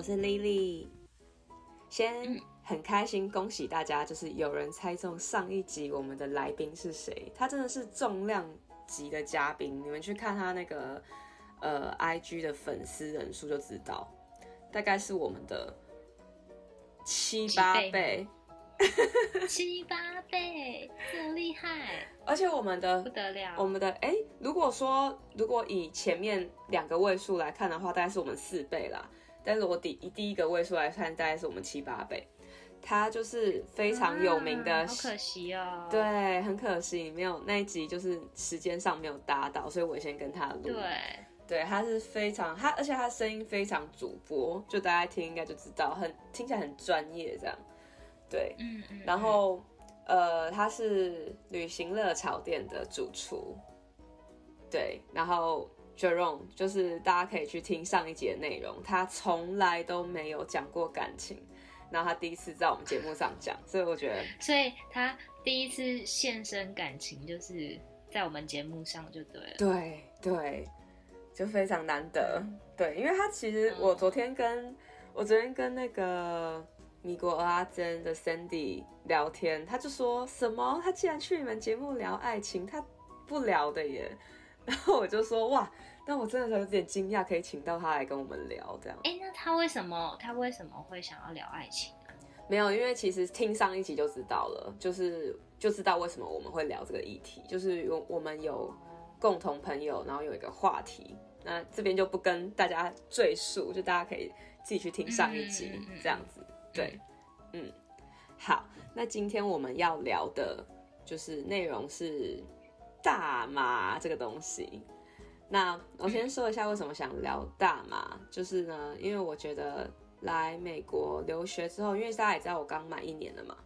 我是 Lily。先很开心，恭喜大家，就是有人猜中上一集我们的来宾是谁？他真的是重量级的嘉宾，你们去看他那个呃 IG 的粉丝人数就知道，大概是我们的七八倍。七八倍，这么厉害！而且我们的不得了，我们的哎、欸，如果说如果以前面两个位数来看的话，大概是我们四倍啦。但是我第一第一个位数来看，大概是我们七八倍。他就是非常有名的，啊、好可惜哦。对，很可惜没有那一集，就是时间上没有搭到，所以我先跟他录。对，对，他是非常他，而且他声音非常主播，就大家听应该就知道，很听起来很专业这样。对，嗯嗯，然后，呃，他是旅行热潮店的主厨，对，然后 Jerome 就是大家可以去听上一节的内容，他从来都没有讲过感情，然后他第一次在我们节目上讲，所以我觉得，所以他第一次现身感情就是在我们节目上就对了，对对，就非常难得，嗯、对，因为他其实我昨天跟、嗯、我昨天跟那个。米国阿珍的 Sandy 聊天，他就说什么？他竟然去你们节目聊爱情，他不聊的耶。然后我就说哇，但我真的是有点惊讶，可以请到他来跟我们聊这样。哎、欸，那他为什么他为什么会想要聊爱情啊？没有，因为其实听上一集就知道了，就是就知道为什么我们会聊这个议题，就是有我们有共同朋友，然后有一个话题。那这边就不跟大家赘述，就大家可以自己去听上一集这样子。对，嗯，好，那今天我们要聊的，就是内容是大麻这个东西。那我先说一下为什么想聊大麻，就是呢，因为我觉得来美国留学之后，因为大家也知道我刚满一年了嘛，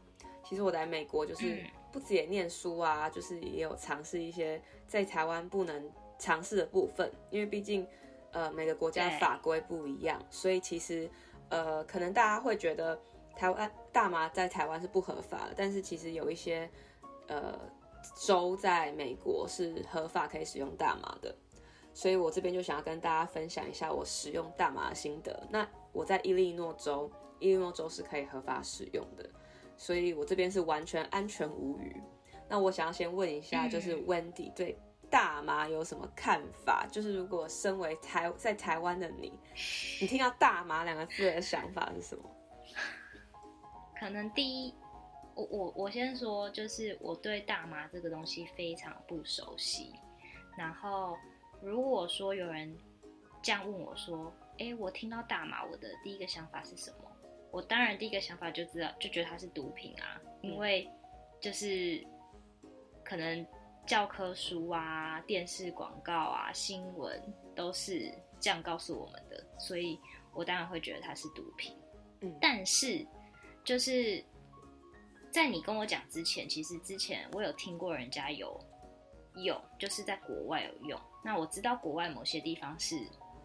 其实我来美国就是不止也念书啊，就是也有尝试一些在台湾不能尝试的部分，因为毕竟呃每个国家的法规不一样，所以其实。呃，可能大家会觉得台湾大麻在台湾是不合法的，但是其实有一些呃州在美国是合法可以使用大麻的，所以我这边就想要跟大家分享一下我使用大麻的心得。那我在伊利诺州，伊利诺州是可以合法使用的，所以我这边是完全安全无虞。那我想要先问一下，就是 Wendy 对。大麻有什么看法？就是如果身为台在台湾的你，你听到大麻两个字的想法是什么？可能第一，我我我先说，就是我对大麻这个东西非常不熟悉。然后如果说有人这样问我说：“哎，我听到大麻，我的第一个想法是什么？”我当然第一个想法就知道，就觉得它是毒品啊，因为就是可能。教科书啊、电视广告啊、新闻都是这样告诉我们的，所以我当然会觉得它是毒品。嗯，但是就是在你跟我讲之前，其实之前我有听过人家有用，就是在国外有用。那我知道国外某些地方是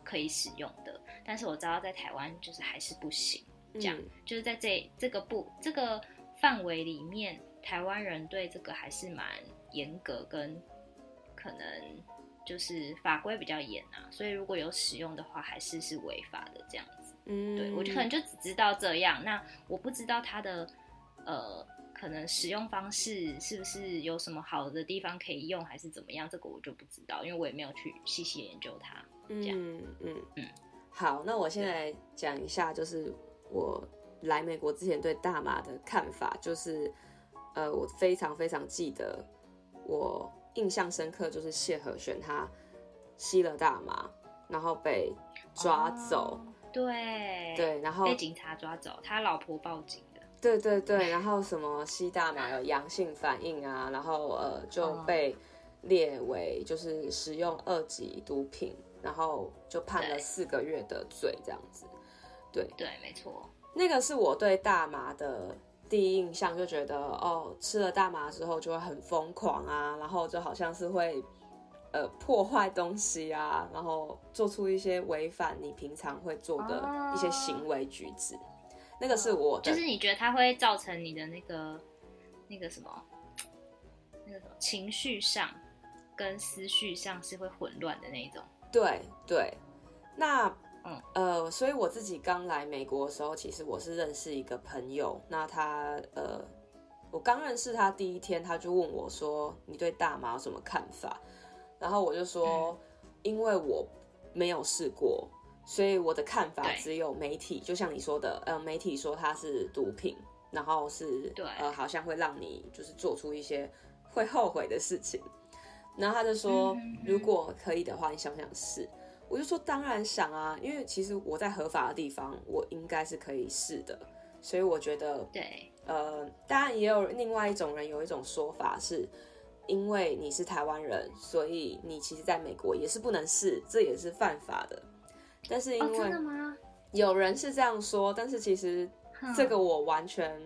可以使用的，但是我知道在台湾就是还是不行。这样，嗯，就是在这这个不这个范围里面，台湾人对这个还是蛮。严格跟可能就是法规比较严啊，所以如果有使用的话，还是是违法的这样子。嗯，对，我就可能就只知道这样，那我不知道它的呃可能使用方式是不是有什么好的地方可以用，还是怎么样，这个我就不知道，因为我也没有去细细研究它。这样，嗯嗯嗯。好，那我现在讲一下，就是我来美国之前对大麻的看法，就是呃，我非常非常记得。我印象深刻就是谢和弦他吸了大麻，然后被抓走。哦、对对，然后被警察抓走，他老婆报警的。对对对，然后什么吸大麻有阳性反应啊，然后呃就被列为就是使用二级毒品，然后就判了四个月的罪这样子。对对，没错，那个是我对大麻的。第一印象就觉得哦，吃了大麻之后就会很疯狂啊，然后就好像是会呃破坏东西啊，然后做出一些违反你平常会做的一些行为举止。哦、那个是我就是你觉得它会造成你的那个那个什么那个什么情绪上跟思绪上是会混乱的那一种。对对，那嗯呃，所以我自己刚来美国的时候，其实我是认识一个朋友，那他呃，我刚认识他第一天，他就问我说：“你对大麻有什么看法？”然后我就说：“嗯、因为我没有试过，所以我的看法只有媒体，就像你说的，呃，媒体说它是毒品，然后是对呃，好像会让你就是做出一些会后悔的事情。”然后他就说：“如果可以的话，你想不想试？”我就说当然想啊，因为其实我在合法的地方，我应该是可以试的，所以我觉得对，呃，当然也有另外一种人有一种说法是，因为你是台湾人，所以你其实在美国也是不能试，这也是犯法的。但是因为真的吗？有人是这样说，但是其实这个我完全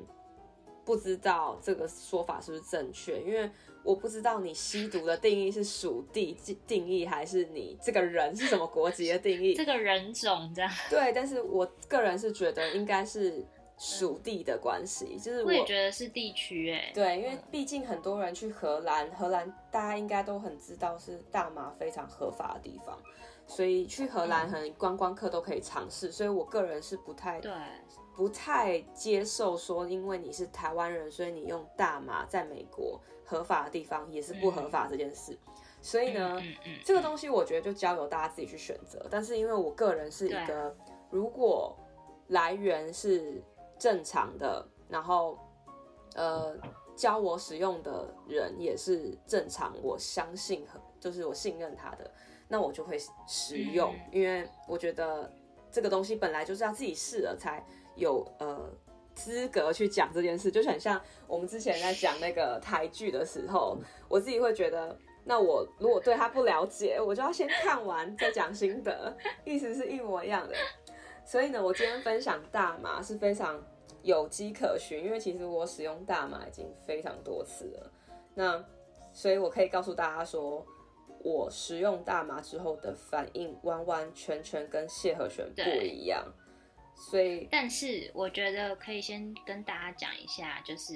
不知道这个说法是不是正确，因为。我不知道你吸毒的定义是属地定义，还是你这个人是什么国籍的定义？这个人种这样。对，但是我个人是觉得应该是属地的关系，就是我，我也觉得是地区哎。对，因为毕竟很多人去荷兰，荷兰大家应该都很知道是大麻非常合法的地方，所以去荷兰很观光客都可以尝试。所以我个人是不太对。不太接受说，因为你是台湾人，所以你用大麻在美国合法的地方也是不合法这件事。嗯、所以呢，嗯嗯嗯、这个东西我觉得就交由大家自己去选择。但是因为我个人是一个，如果来源是正常的，然后呃教我使用的人也是正常，我相信就是我信任他的，那我就会使用，嗯、因为我觉得这个东西本来就是要自己试了才。有呃资格去讲这件事，就很像我们之前在讲那个台剧的时候，我自己会觉得，那我如果对他不了解，我就要先看完再讲心得，意思是一模一样的。所以呢，我今天分享大麻是非常有迹可循，因为其实我使用大麻已经非常多次了。那所以我可以告诉大家说，我使用大麻之后的反应完完全全跟谢和弦不一样。所以，但是我觉得可以先跟大家讲一下，就是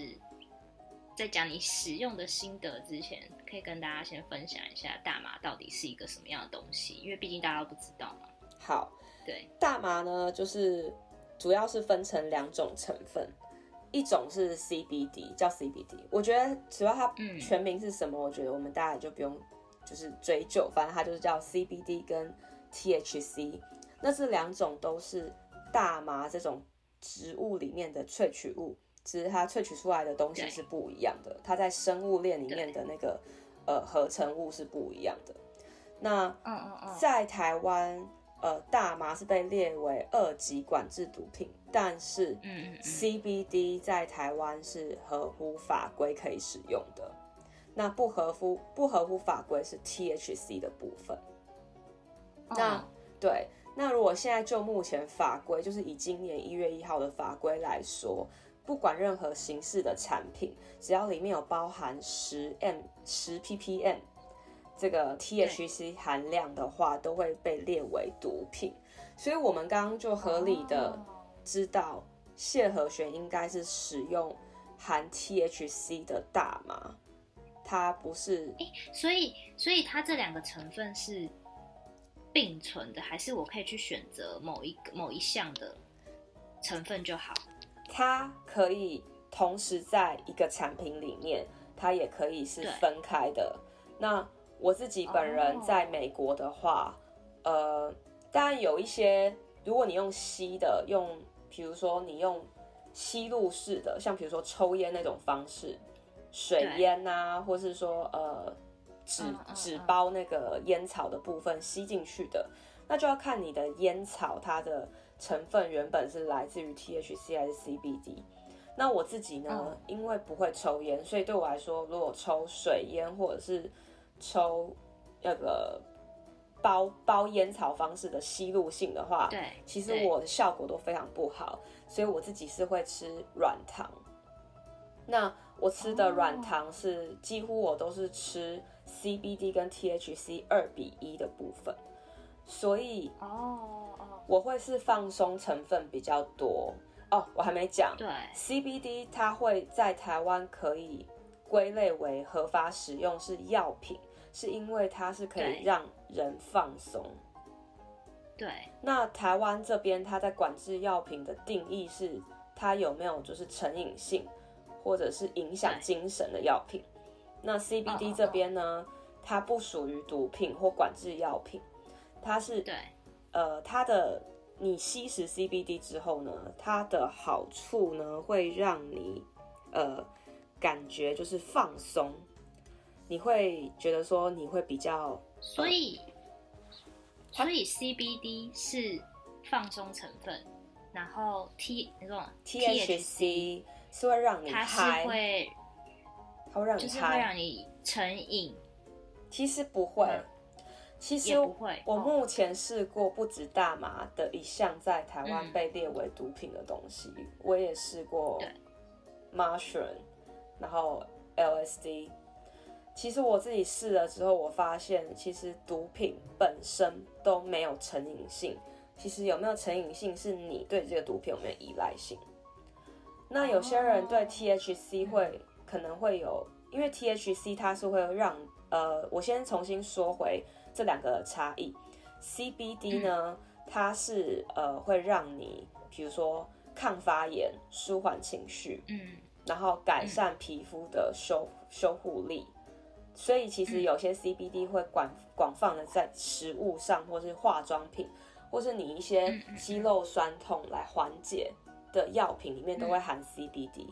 在讲你使用的心得之前，可以跟大家先分享一下大麻到底是一个什么样的东西，因为毕竟大家都不知道嘛。好，对，大麻呢，就是主要是分成两种成分，一种是 CBD，叫 CBD。我觉得只要它全名是什么，嗯、我觉得我们大家就不用就是追究，反正它就是叫 CBD 跟 THC。那这两种都是。大麻这种植物里面的萃取物，其实它萃取出来的东西是不一样的。它在生物链里面的那个呃合成物是不一样的。那在台湾，呃，大麻是被列为二级管制毒品，但是 CBD 在台湾是合乎法规可以使用的。那不合乎不合乎法规是 THC 的部分。那对。那如果现在就目前法规，就是以今年一月一号的法规来说，不管任何形式的产品，只要里面有包含十 m 十 ppm 这个 THC 含量的话，都会被列为毒品。所以我们刚刚就合理的知道，谢和弦应该是使用含 THC 的大麻，它不是。欸，所以所以它这两个成分是。并存的，还是我可以去选择某一个某一项的成分就好？它可以同时在一个产品里面，它也可以是分开的。那我自己本人在美国的话，哦、呃，当然有一些，如果你用吸的，用比如说你用吸入式的，像比如说抽烟那种方式，水烟啊，或是说呃。纸纸包那个烟草的部分吸进去的，那就要看你的烟草它的成分原本是来自于 THC 还是 CBD。那我自己呢，因为不会抽烟，所以对我来说，如果抽水烟或者是抽那个包包烟草方式的吸入性的话，对，其实我的效果都非常不好，所以我自己是会吃软糖。那我吃的软糖是几乎我都是吃。CBD 跟 THC 二比一的部分，所以哦我会是放松成分比较多哦。我还没讲，对，CBD 它会在台湾可以归类为合法使用是药品，是因为它是可以让人放松。对。那台湾这边，它在管制药品的定义是，它有没有就是成瘾性，或者是影响精神的药品。那 CBD 这边呢，它不属于毒品或管制药品，它是对，呃，它的你吸食 CBD 之后呢，它的好处呢会让你呃感觉就是放松，你会觉得说你会比较，所以。所以 CBD 是放松成分，然后 T 那种 THC 是会让你它是会，它会让你就是会让你成瘾。其实不会，嗯、其实不会。我目前试过不止大麻的一项在台湾被列为毒品的东西，嗯、我也试过 Mushroom，然后 LSD。其实我自己试了之后，我发现其实毒品本身都没有成瘾性。其实有没有成瘾性，是你对这个毒品有没有依赖性。那有些人对 THC 会可能会有，因为 THC 它是会让呃，我先重新说回这两个差异。CBD 呢，它是呃会让你比如说抗发炎、舒缓情绪，嗯，然后改善皮肤的修修护力。所以其实有些 CBD 会广广泛的在食物上，或是化妆品，或是你一些肌肉酸痛来缓解的药品里面都会含 CBD。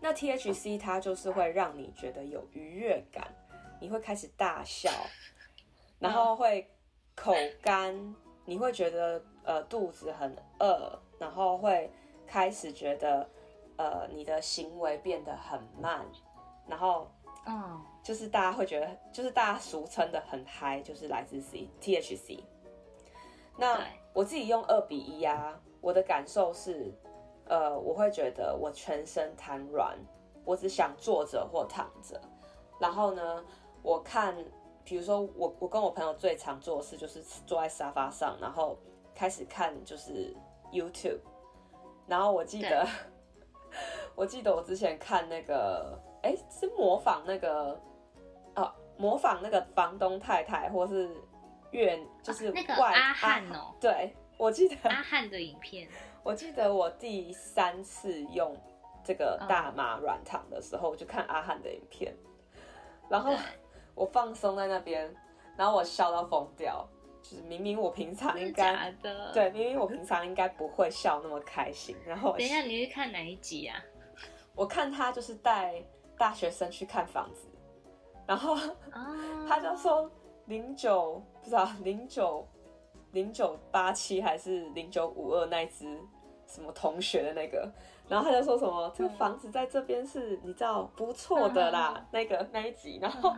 那 THC 它就是会让你觉得有愉悦感，你会开始大笑，然后会口干，你会觉得呃肚子很饿，然后会开始觉得呃你的行为变得很慢，然后。嗯，就是大家会觉得，就是大家俗称的很嗨，就是来自 C THC。那我自己用二比一啊，我的感受是，呃，我会觉得我全身瘫软，我只想坐着或躺着。然后呢，我看，比如说我我跟我朋友最常做的事就是坐在沙发上，然后开始看就是 YouTube。然后我记得，我记得我之前看那个。哎，是模仿那个，哦，模仿那个房东太太，或是越就是外、啊、那个阿汉哦。啊、对，我记得阿汉的影片。我记得我第三次用这个大麻软糖的时候，我就看阿汉的影片，然后我放松在那边，然后我笑到疯掉。就是明明我平常应该对，明明我平常应该不会笑那么开心。然后等一下，你是看哪一集啊？我看他就是带。大学生去看房子，然后 他就说零九不知道零九零九八七还是零九五二那只什么同学的那个，然后他就说什么这个房子在这边是你知道不错的啦，那个那一集。然后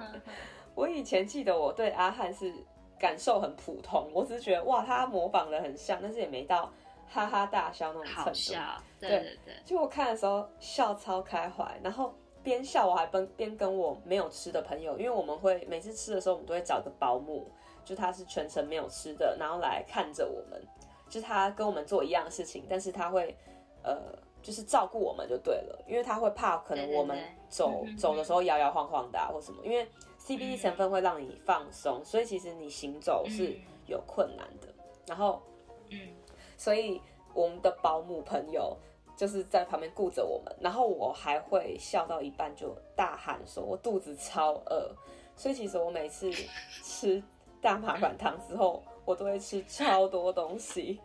我以前记得我对阿汉是感受很普通，我只是觉得哇他模仿的很像，但是也没到哈哈大笑那种程度。笑，对对对。就我看的时候笑超开怀，然后。边笑我还边边跟我没有吃的朋友，因为我们会每次吃的时候，我们都会找个保姆，就他是全程没有吃的，然后来看着我们，就是他跟我们做一样的事情，但是他会呃就是照顾我们就对了，因为他会怕可能我们走走的时候摇摇晃晃的啊或什么，因为 CBD 成分会让你放松，所以其实你行走是有困难的，然后嗯，所以我们的保姆朋友。就是在旁边顾着我们，然后我还会笑到一半就大喊说：“我肚子超饿。”所以其实我每次吃大麻软糖之后，我都会吃超多东西。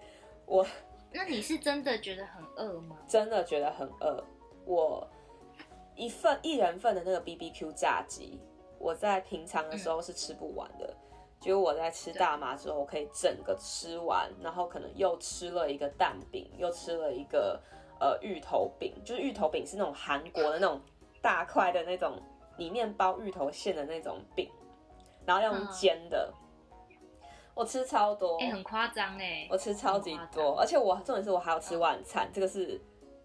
我，那你是真的觉得很饿吗？真的觉得很饿。我一份一人份的那个 BBQ 炸鸡，我在平常的时候是吃不完的。结果我在吃大麻之后，我可以整个吃完，然后可能又吃了一个蛋饼，又吃了一个。呃，芋头饼就是芋头饼，是那种韩国的那种大块的那种，里面包芋头馅的那种饼，然后用煎的。嗯、我吃超多，哎、欸，很夸张哎，我吃超级多，而且我重点是我还要吃晚餐，嗯、这个是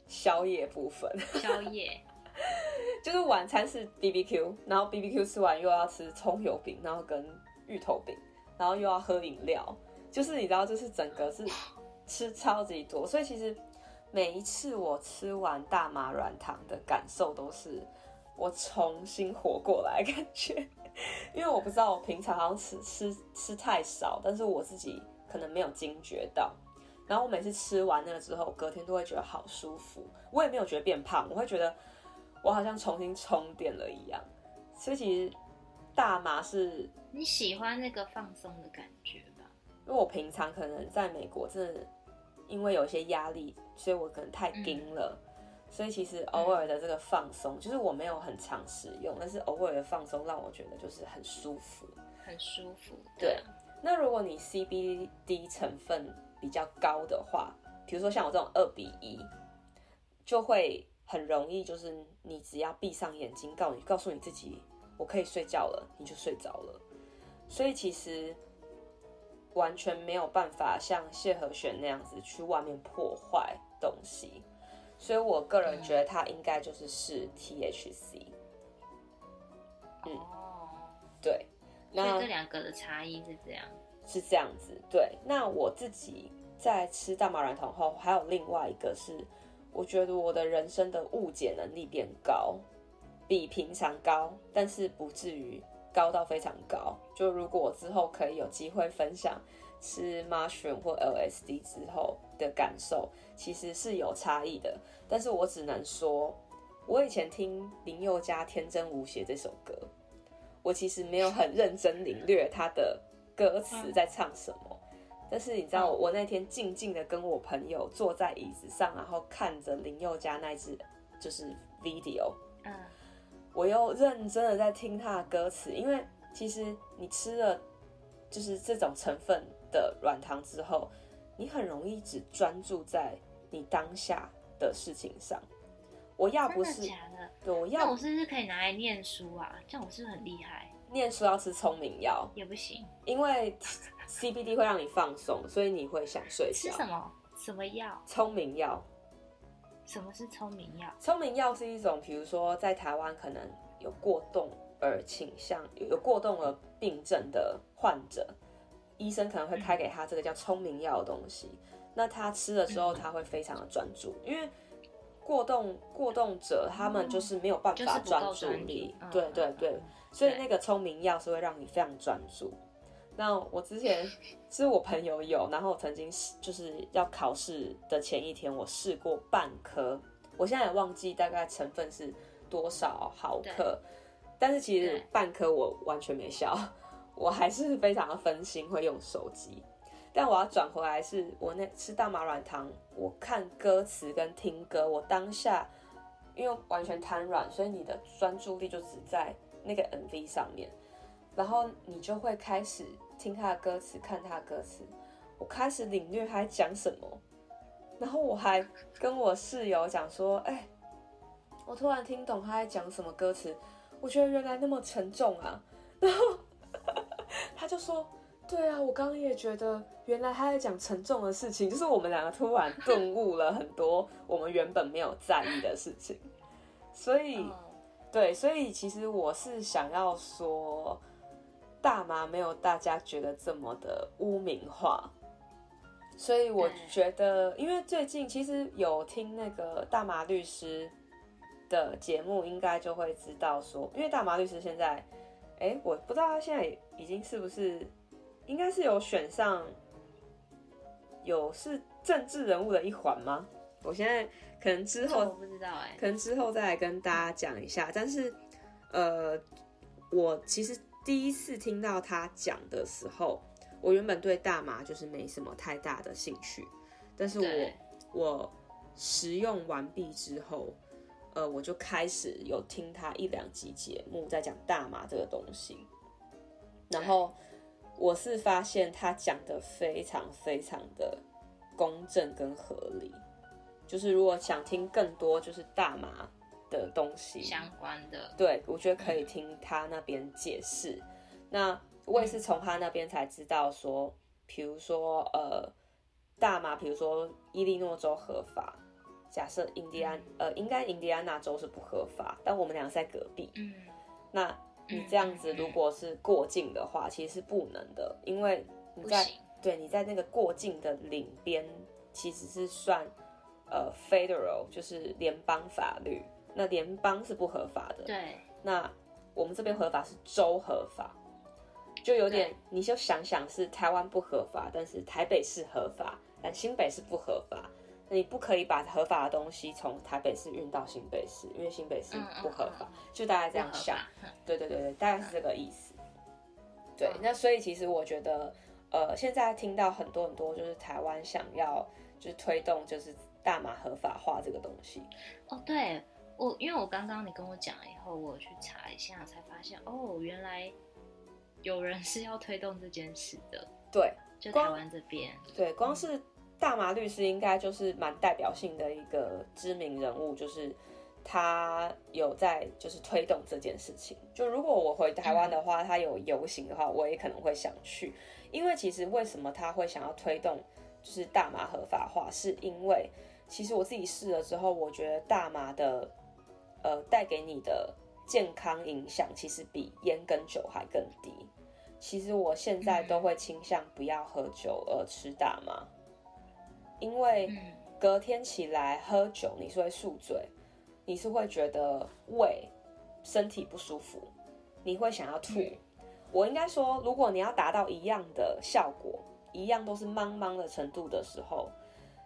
宵夜部分。宵夜 就是晚餐是 BBQ，然后 BBQ 吃完又要吃葱油饼，然后跟芋头饼，然后又要喝饮料，就是你知道，就是整个是吃超级多，所以其实。每一次我吃完大麻软糖的感受都是我重新活过来感觉，因为我不知道我平常好像吃吃吃太少，但是我自己可能没有惊觉到。然后我每次吃完那个之后，隔天都会觉得好舒服。我也没有觉得变胖，我会觉得我好像重新充电了一样。所以其实大麻是你喜欢那个放松的感觉吧？因为我平常可能在美国，真的因为有一些压力，所以我可能太盯了。嗯所以其实偶尔的这个放松，嗯、就是我没有很常使用，但是偶尔的放松让我觉得就是很舒服，很舒服。对。那如果你 CBD 成分比较高的话，比如说像我这种二比一，就会很容易，就是你只要闭上眼睛，告你告诉你自己我可以睡觉了，你就睡着了。所以其实完全没有办法像谢和弦那样子去外面破坏东西。所以，我个人觉得它应该就是是 THC。嗯，对。那这两个的差异是这样，是这样子。对。那我自己在吃大麻软糖后，还有另外一个是，我觉得我的人生的误解能力变高，比平常高，但是不至于高到非常高。就如果我之后可以有机会分享。吃 mushroom 或 LSD 之后的感受其实是有差异的，但是我只能说，我以前听林宥嘉《天真无邪》这首歌，我其实没有很认真领略他的歌词在唱什么，但是你知道，我那天静静的跟我朋友坐在椅子上，然后看着林宥嘉那支就是 video，嗯，我又认真的在听他的歌词，因为其实你吃了就是这种成分。的软糖之后，你很容易只专注在你当下的事情上。我要不是，的假的？对，我要，我是不是可以拿来念书啊？这样我是不是很厉害？念书要吃聪明药也不行，因为 CBD 会让你放松，所以你会想睡觉。吃什么？什么药？聪明药。什么是聪明药？聪明药是一种，比如说在台湾可能有过动而倾向、有过动而病症的患者。医生可能会开给他这个叫聪明药的东西，那他吃了之后他会非常的专注，因为过动过动者他们就是没有办法专注力，对对对，所以那个聪明药是会让你非常专注。那我之前是我朋友有，然后我曾经就是要考试的前一天我试过半颗，我现在也忘记大概成分是多少毫克，但是其实半颗我完全没效。我还是非常的分心，会用手机。但我要转回来，是我那吃大麻软糖，我看歌词跟听歌，我当下因为完全瘫软，所以你的专注力就只在那个 MV 上面，然后你就会开始听他的歌词，看他的歌词。我开始领略他在讲什么，然后我还跟我室友讲说：“哎、我突然听懂他在讲什么歌词，我觉得原来那么沉重啊。”然后。他就说：“对啊，我刚刚也觉得，原来他在讲沉重的事情，就是我们两个突然顿 悟了很多我们原本没有在意的事情。所以，对，所以其实我是想要说，大麻没有大家觉得这么的污名化。所以我觉得，因为最近其实有听那个大麻律师的节目，应该就会知道说，因为大麻律师现在。”哎、欸，我不知道他现在已经是不是，应该是有选上，有是政治人物的一环吗？我现在可能之后我不知道哎，可能之后再来跟大家讲一下。但是，呃，我其实第一次听到他讲的时候，我原本对大麻就是没什么太大的兴趣，但是我我食用完毕之后。呃，我就开始有听他一两集节目，在讲大麻这个东西，然后我是发现他讲的非常非常的公正跟合理，就是如果想听更多就是大麻的东西相关的，对，我觉得可以听他那边解释。嗯。那我也是从他那边才知道说，比如说呃，大麻，比如说伊利诺州合法。假设印第安，呃，应该印第安纳州是不合法，但我们俩在隔壁。嗯，那你这样子如果是过境的话，其实是不能的，因为你在对你在那个过境的领边，其实是算呃 federal，就是联邦法律，那联邦是不合法的。对，那我们这边合法是州合法，就有点，你就想想是台湾不合法，但是台北是合法，但新北是不合法。那你不可以把合法的东西从台北市运到新北市，因为新北市不合法。嗯嗯嗯、就大概这样想，对对对对，大概是这个意思。对，那所以其实我觉得，呃，现在听到很多很多，就是台湾想要就是推动就是大麻合法化这个东西。哦，对我，因为我刚刚你跟我讲了以后，我去查一下，才发现哦，原来。有人是要推动这件事的，对，就台湾这边，对，光是大麻律师应该就是蛮代表性的一个知名人物，就是他有在就是推动这件事情。就如果我回台湾的话，他有游行的话，我也可能会想去，因为其实为什么他会想要推动就是大麻合法化，是因为其实我自己试了之后，我觉得大麻的呃带给你的。健康影响其实比烟跟酒还更低。其实我现在都会倾向不要喝酒而吃大麻，因为隔天起来喝酒你是会宿醉，你是会觉得胃身体不舒服，你会想要吐。我应该说，如果你要达到一样的效果，一样都是茫茫的程度的时候，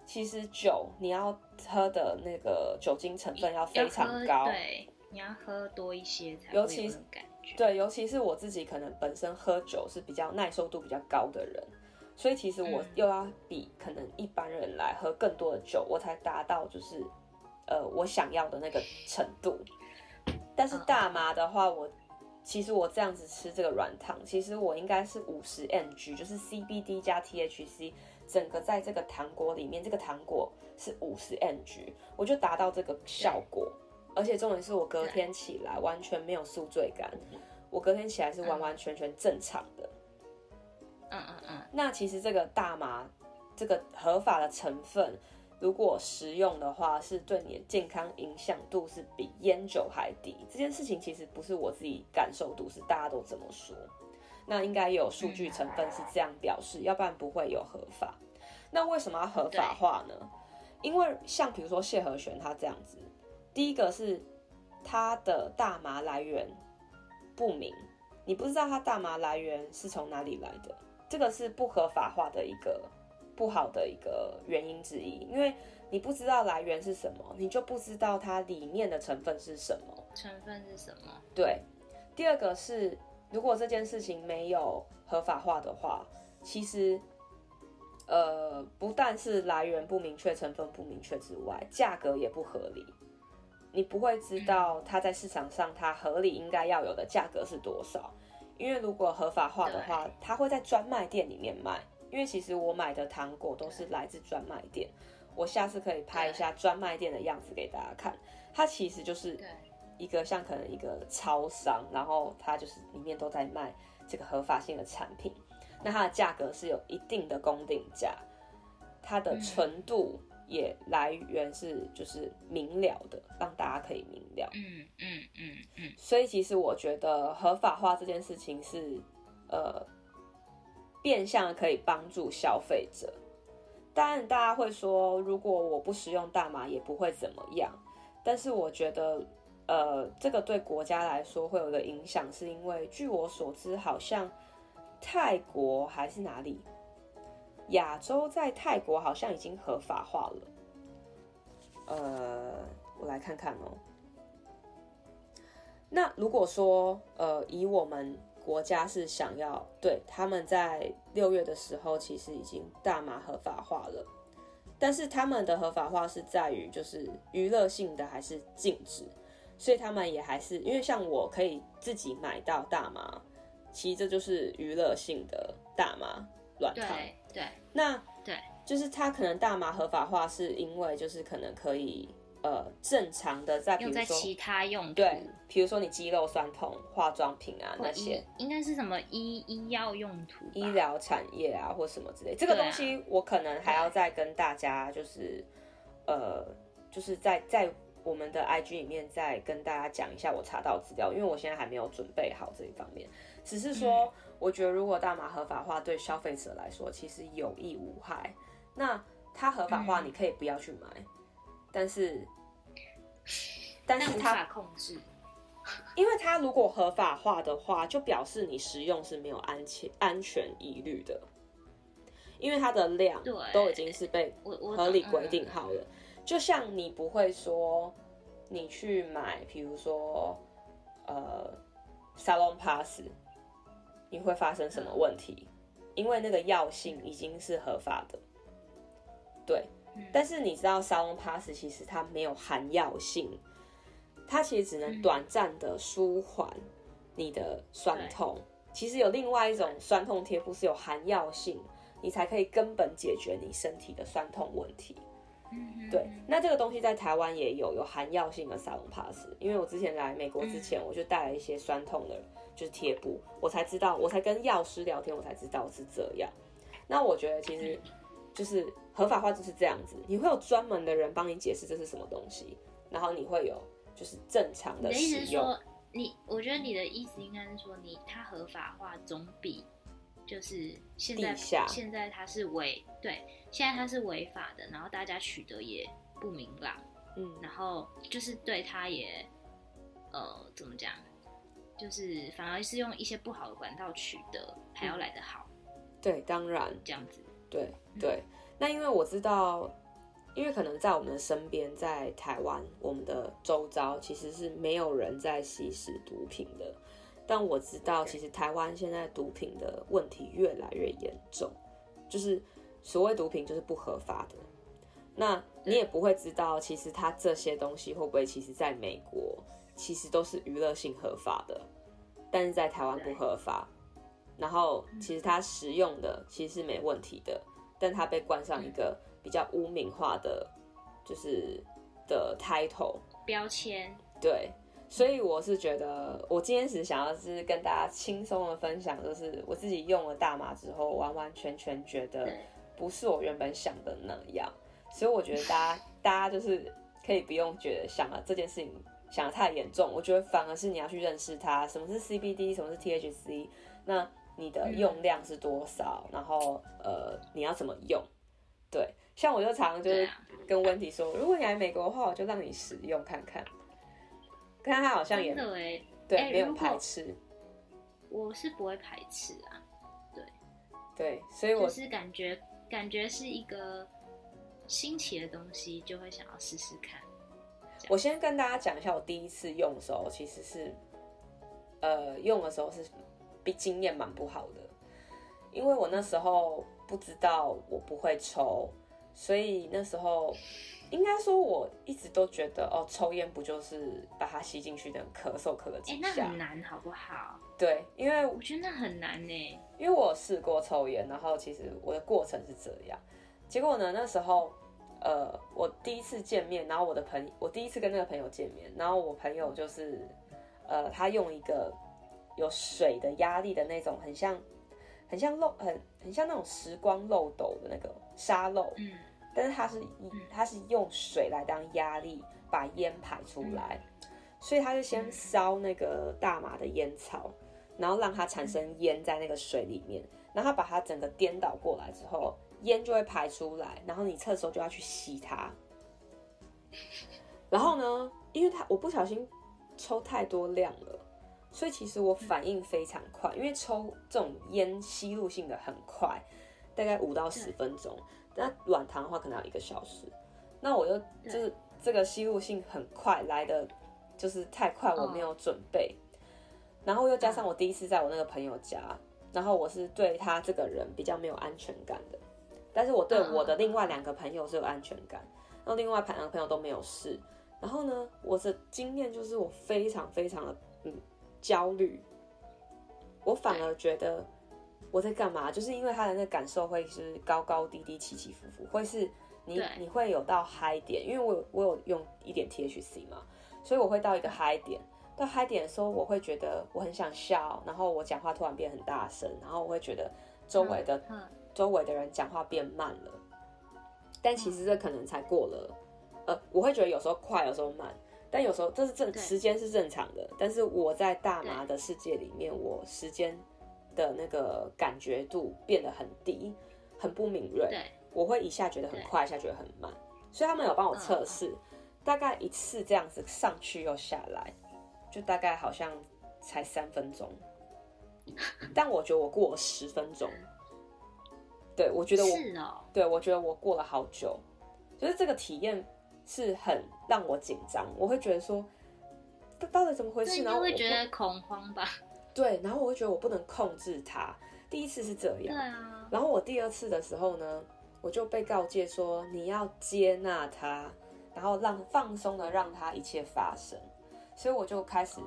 其实酒你要喝的那个酒精成分要非常高。对你要喝多一些才会有那种感觉。对，尤其是我自己可能本身喝酒是比较耐受度比较高的人，所以其实我又要比可能一般人来喝更多的酒，我才达到就是呃我想要的那个程度。但是大麻的话，我其实我这样子吃这个软糖，其实我应该是五十 mg，就是 CBD 加 THC，整个在这个糖果里面，这个糖果是五十 mg，我就达到这个效果。而且重点是我隔天起来完全没有宿醉感，我隔天起来是完完全全正常的。嗯嗯嗯。那其实这个大麻这个合法的成分，如果食用的话，是对你的健康影响度是比烟酒还低。这件事情其实不是我自己感受度，是大家都这么说。那应该也有数据成分是这样表示，要不然不会有合法。那为什么要合法化呢？因为像比如说谢和弦他这样子。第一个是他的大麻来源不明，你不知道他大麻来源是从哪里来的，这个是不合法化的一个不好的一个原因之一，因为你不知道来源是什么，你就不知道它里面的成分是什么。成分是什么？对。第二个是，如果这件事情没有合法化的话，其实，呃，不但是来源不明确、成分不明确之外，价格也不合理。你不会知道它在市场上它合理应该要有的价格是多少，因为如果合法化的话，它会在专卖店里面卖。因为其实我买的糖果都是来自专卖店，我下次可以拍一下专卖店的样子给大家看。它其实就是一个像可能一个超商，然后它就是里面都在卖这个合法性的产品。那它的价格是有一定的公定价，它的纯度。也来源是就是明了的，让大家可以明了。嗯嗯嗯嗯。所以其实我觉得合法化这件事情是，呃，变相可以帮助消费者。当然，大家会说，如果我不使用大麻也不会怎么样。但是我觉得，呃，这个对国家来说会有一个影响，是因为据我所知，好像泰国还是哪里。亚洲在泰国好像已经合法化了，呃，我来看看哦。那如果说，呃，以我们国家是想要对他们在六月的时候，其实已经大麻合法化了，但是他们的合法化是在于就是娱乐性的还是禁止，所以他们也还是因为像我可以自己买到大麻，其实这就是娱乐性的大麻软糖。对，那对，就是它可能大麻合法化，是因为就是可能可以呃正常的在比如说用在其他用途，对，比如说你肌肉酸痛、化妆品啊那些，应该是什么医医药用途、医疗产业啊或什么之类。这个东西我可能还要再跟大家就是呃，就是在在我们的 IG 里面再跟大家讲一下我查到资料，因为我现在还没有准备好这一方面，只是说。嗯我觉得，如果大麻合法化，对消费者来说其实有益无害。那它合法化，你可以不要去买，嗯、但是，但是它控制，因为它如果合法化的话，就表示你食用是没有安全安全疑虑的，因为它的量都已经是被合理规定好了。就像你不会说你去买，比如说呃沙龙 pass，你会发生什么问题？因为那个药性已经是合法的，对。但是你知道沙龙 pass 其实它没有含药性。它其实只能短暂的舒缓你的酸痛。其实有另外一种酸痛贴布是有含药性，你才可以根本解决你身体的酸痛问题。对。那这个东西在台湾也有有含药性的沙龙 pass，因为我之前来美国之前，我就带了一些酸痛的，就是贴布，我才知道，我才跟药师聊天，我才知道是这样。那我觉得其实就是合法化就是这样子，你会有专门的人帮你解释这是什么东西，然后你会有。就是正常的使用。你的意思是说，你我觉得你的意思应该是说，你它合法化总比就是现在下现在它是违对，现在它是违法的，然后大家取得也不明朗，嗯，然后就是对它也呃怎么讲，就是反而是用一些不好的管道取得还要来得好。对，当然这样子。对对，那因为我知道。因为可能在我们的身边，在台湾，我们的周遭其实是没有人在吸食毒品的。但我知道，其实台湾现在毒品的问题越来越严重，就是所谓毒品就是不合法的。那你也不会知道，其实它这些东西会不会，其实在美国其实都是娱乐性合法的，但是在台湾不合法。然后其实它食用的其实是没问题的，但它被冠上一个。比较污名化的，就是的 title 标签，对，所以我是觉得，我今天只想要是跟大家轻松的分享，就是我自己用了大麻之后，完完全全觉得不是我原本想的那样，所以我觉得大家大家就是可以不用觉得想了这件事情想的太严重，我觉得反而是你要去认识它，什么是 CBD，什么是 THC，那你的用量是多少，嗯、然后呃你要怎么用，对。像我就常常就是跟温迪说，如果你来美国的话，我就让你使用看看。看他好像也对，欸、没有排斥。我是不会排斥啊，对对，所以我是感觉感觉是一个新奇的东西，就会想要试试看。我先跟大家讲一下，我第一次用的时候其实是，呃，用的时候是比经验蛮不好的，因为我那时候不知道我不会抽。所以那时候，应该说我一直都觉得哦，抽烟不就是把它吸进去的咳嗽咳个几下？哎、欸，那很难，好不好？对，因为我觉得那很难呢。因为我试过抽烟，然后其实我的过程是这样。结果呢，那时候，呃，我第一次见面，然后我的朋友，我第一次跟那个朋友见面，然后我朋友就是，呃，他用一个有水的压力的那种，很像，很像漏，很很像那种时光漏斗的那个沙漏。嗯。但是他是以它是用水来当压力把烟排出来，所以他就先烧那个大麻的烟草，然后让它产生烟在那个水里面，然后他把它整个颠倒过来之后，烟就会排出来，然后你测的时候就要去吸它。然后呢，因为它我不小心抽太多量了，所以其实我反应非常快，因为抽这种烟吸入性的很快，大概五到十分钟。那软糖的话可能要一个小时，那我就就是这个吸入性很快来的，就是太快我没有准备，然后又加上我第一次在我那个朋友家，然后我是对他这个人比较没有安全感的，但是我对我的另外两个朋友是有安全感，然后另外两个朋友都没有事，然后呢，我的经验就是我非常非常的嗯焦虑，我反而觉得。我在干嘛？就是因为他的那感受会是高高低低、起起伏伏，会是你你会有到嗨点，因为我有我有用一点 THC 嘛，所以我会到一个嗨点。到嗨点的时候，我会觉得我很想笑，然后我讲话突然变很大声，然后我会觉得周围的周围的人讲话变慢了。但其实这可能才过了，呃，我会觉得有时候快，有时候慢，但有时候这是正时间是正常的。但是我在大麻的世界里面，我时间。的那个感觉度变得很低，很不敏锐。对，我会一下觉得很快，一下觉得很慢。所以他们有帮我测试，大概一次这样子上去又下来，就大概好像才三分钟，但我觉得我过了十分钟。对，我觉得我是哦，对我觉得我过了好久，就是这个体验是很让我紧张，我会觉得说，到底怎么回事？然后我会觉得恐慌吧。对，然后我会觉得我不能控制它。第一次是这样，对啊。然后我第二次的时候呢，我就被告诫说，你要接纳它，然后让放松的让它一切发生。所以我就开始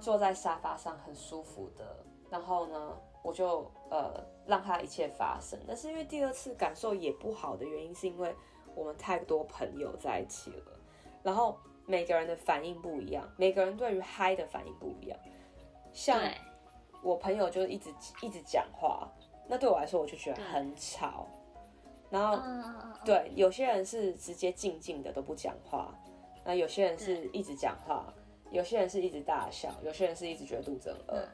坐在沙发上，很舒服的。然后呢，我就呃。让他一切发生，但是因为第二次感受也不好的原因，是因为我们太多朋友在一起了，然后每个人的反应不一样，每个人对于嗨的反应不一样。像我朋友就一直一直讲话，那对我来说我就觉得很吵。然后对，有些人是直接静静的都不讲话，那有些人是一直讲话，有些人是一直大笑，有些人是一直觉得肚子很饿。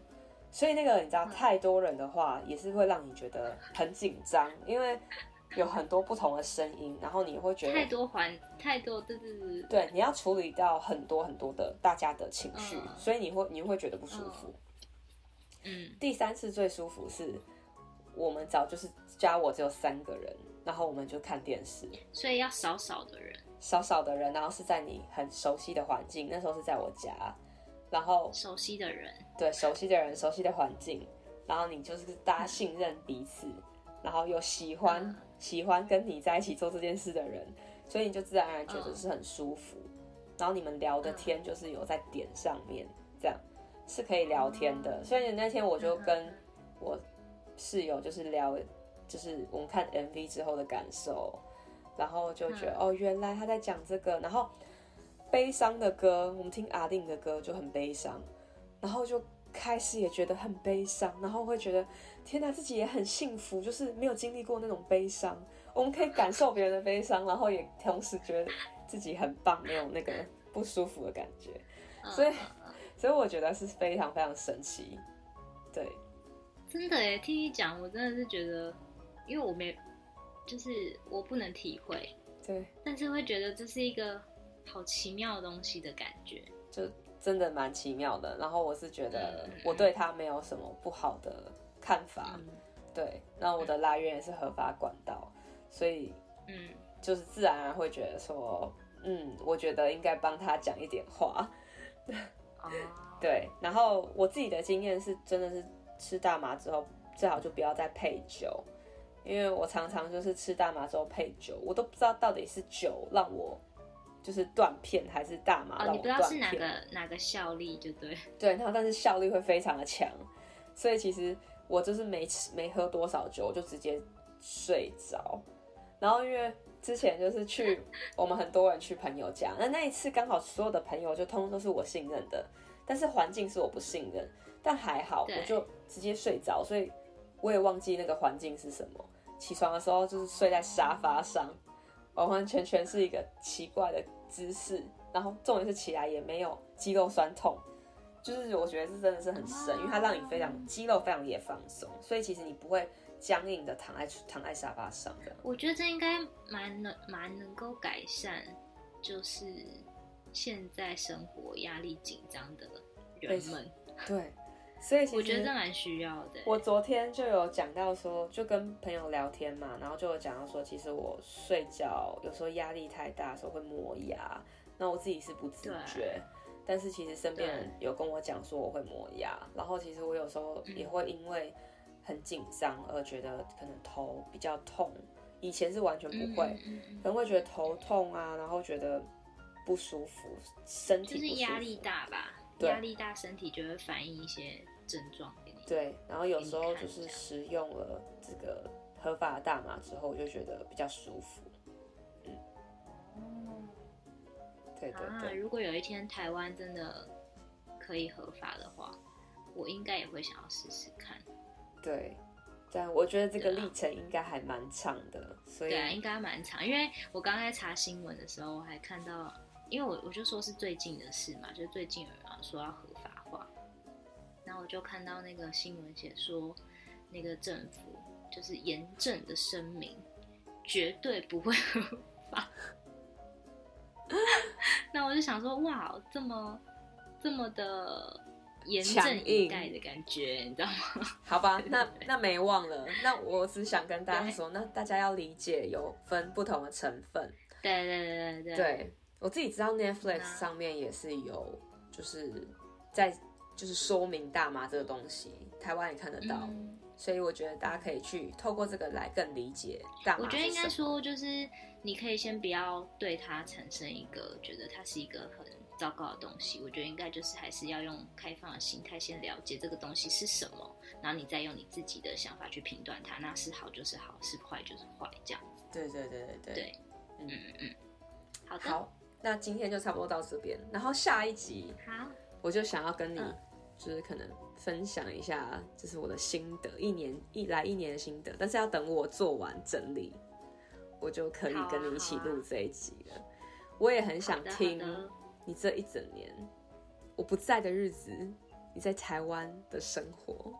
所以那个你知道，太多人的话也是会让你觉得很紧张，因为有很多不同的声音，然后你会觉得太多环太多，对对对对，你要处理到很多很多的大家的情绪，嗯、所以你会你会觉得不舒服。嗯，第三次最舒服是我们早就是加我只有三个人，然后我们就看电视，所以要少少的人，少少的人，然后是在你很熟悉的环境，那时候是在我家。然后熟悉的人，对熟悉的人，熟悉的环境，然后你就是大家信任彼此，嗯、然后又喜欢、嗯、喜欢跟你在一起做这件事的人，所以你就自然而然觉得是很舒服。嗯、然后你们聊的天就是有在点上面，嗯、这样是可以聊天的。所以那天我就跟我室友就是聊，就是我们看 MV 之后的感受，然后就觉得、嗯、哦，原来他在讲这个，然后。悲伤的歌，我们听阿定的歌就很悲伤，然后就开始也觉得很悲伤，然后会觉得天哪，自己也很幸福，就是没有经历过那种悲伤，我们可以感受别人的悲伤，然后也同时觉得自己很棒，没有那个不舒服的感觉，所以，所以我觉得是非常非常神奇，对，真的耶，听你讲，我真的是觉得，因为我没，就是我不能体会，对，但是会觉得这是一个。好奇妙的东西的感觉，就真的蛮奇妙的。然后我是觉得我对他没有什么不好的看法，嗯、对。然后我的来源也是合法管道，所以嗯，就是自然而然会觉得说，嗯，我觉得应该帮他讲一点话。哦、对。然后我自己的经验是，真的是吃大麻之后，最好就不要再配酒，因为我常常就是吃大麻之后配酒，我都不知道到底是酒让我。就是断片还是大麻？哦，你不知道是哪个哪个效力就对。对，然后但是效力会非常的强，所以其实我就是没吃没喝多少酒，我就直接睡着。然后因为之前就是去 我们很多人去朋友家，那那一次刚好所有的朋友就通通都是我信任的，但是环境是我不信任，但还好我就直接睡着，所以我也忘记那个环境是什么。起床的时候就是睡在沙发上，完完全全是一个奇怪的。姿势，然后重点是起来也没有肌肉酸痛，就是我觉得这真的是很神，因为它让你非常肌肉非常也放松，所以其实你不会僵硬的躺在躺在沙发上的。我觉得这应该蛮能蛮能够改善，就是现在生活压力紧张的人们。对，所以其实我觉得这蛮需要的。我昨天就有讲到说，就跟朋友聊天嘛，然后就有讲到说，其实我睡觉有时候压力太大的时候会磨牙，那我自己是不自觉，但是其实身边人有跟我讲说我会磨牙，然后其实我有时候也会因为很紧张而觉得可能头比较痛，以前是完全不会，可能会觉得头痛啊，然后觉得不舒服，身体就是压力大吧。压力大，身体就会反映一些症状给你。对，然后有时候就是食用了这个合法的大麻之后，我就觉得比较舒服。嗯，哦，对对对。啊，如果有一天台湾真的可以合法的话，我应该也会想要试试看。对，但我觉得这个历程应该还蛮长的，所以对啊，应该蛮长。因为我刚才查新闻的时候，我还看到。因为我我就说是最近的事嘛，就最近说要合法化，然后我就看到那个新闻写说，那个政府就是严正的声明，绝对不会合法。那我就想说，哇，这么这么的严阵以待的感觉，你知道吗？好吧，那那没忘了。那我只想跟大家说，那大家要理解有分不同的成分。对对对对对。对，我自己知道 Netflix 上面也是有，就是在就是说明大麻这个东西，台湾也看得到。嗯所以我觉得大家可以去透过这个来更理解大麻。我觉得应该说，就是你可以先不要对它产生一个觉得它是一个很糟糕的东西。我觉得应该就是还是要用开放的心态先了解这个东西是什么，然后你再用你自己的想法去评断它。那是好就是好，是坏就是坏，这样子。对对对对对。对，嗯嗯嗯。好的。好，那今天就差不多到这边，然后下一集，好，我就想要跟你。嗯。就是可能分享一下，就是我的心得，一年一来一年的心得，但是要等我做完整理，我就可以跟你一起录这一集了。我也很想听你这一整年我不在的日子，你在台湾的生活，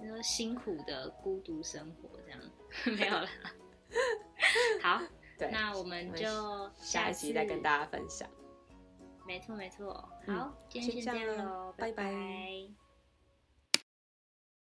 你说辛苦的孤独生活这样。没有了。好，对，那我们就下一集再跟大家分享。没错，没错。好，嗯、今天先这样喽，拜拜。拜拜。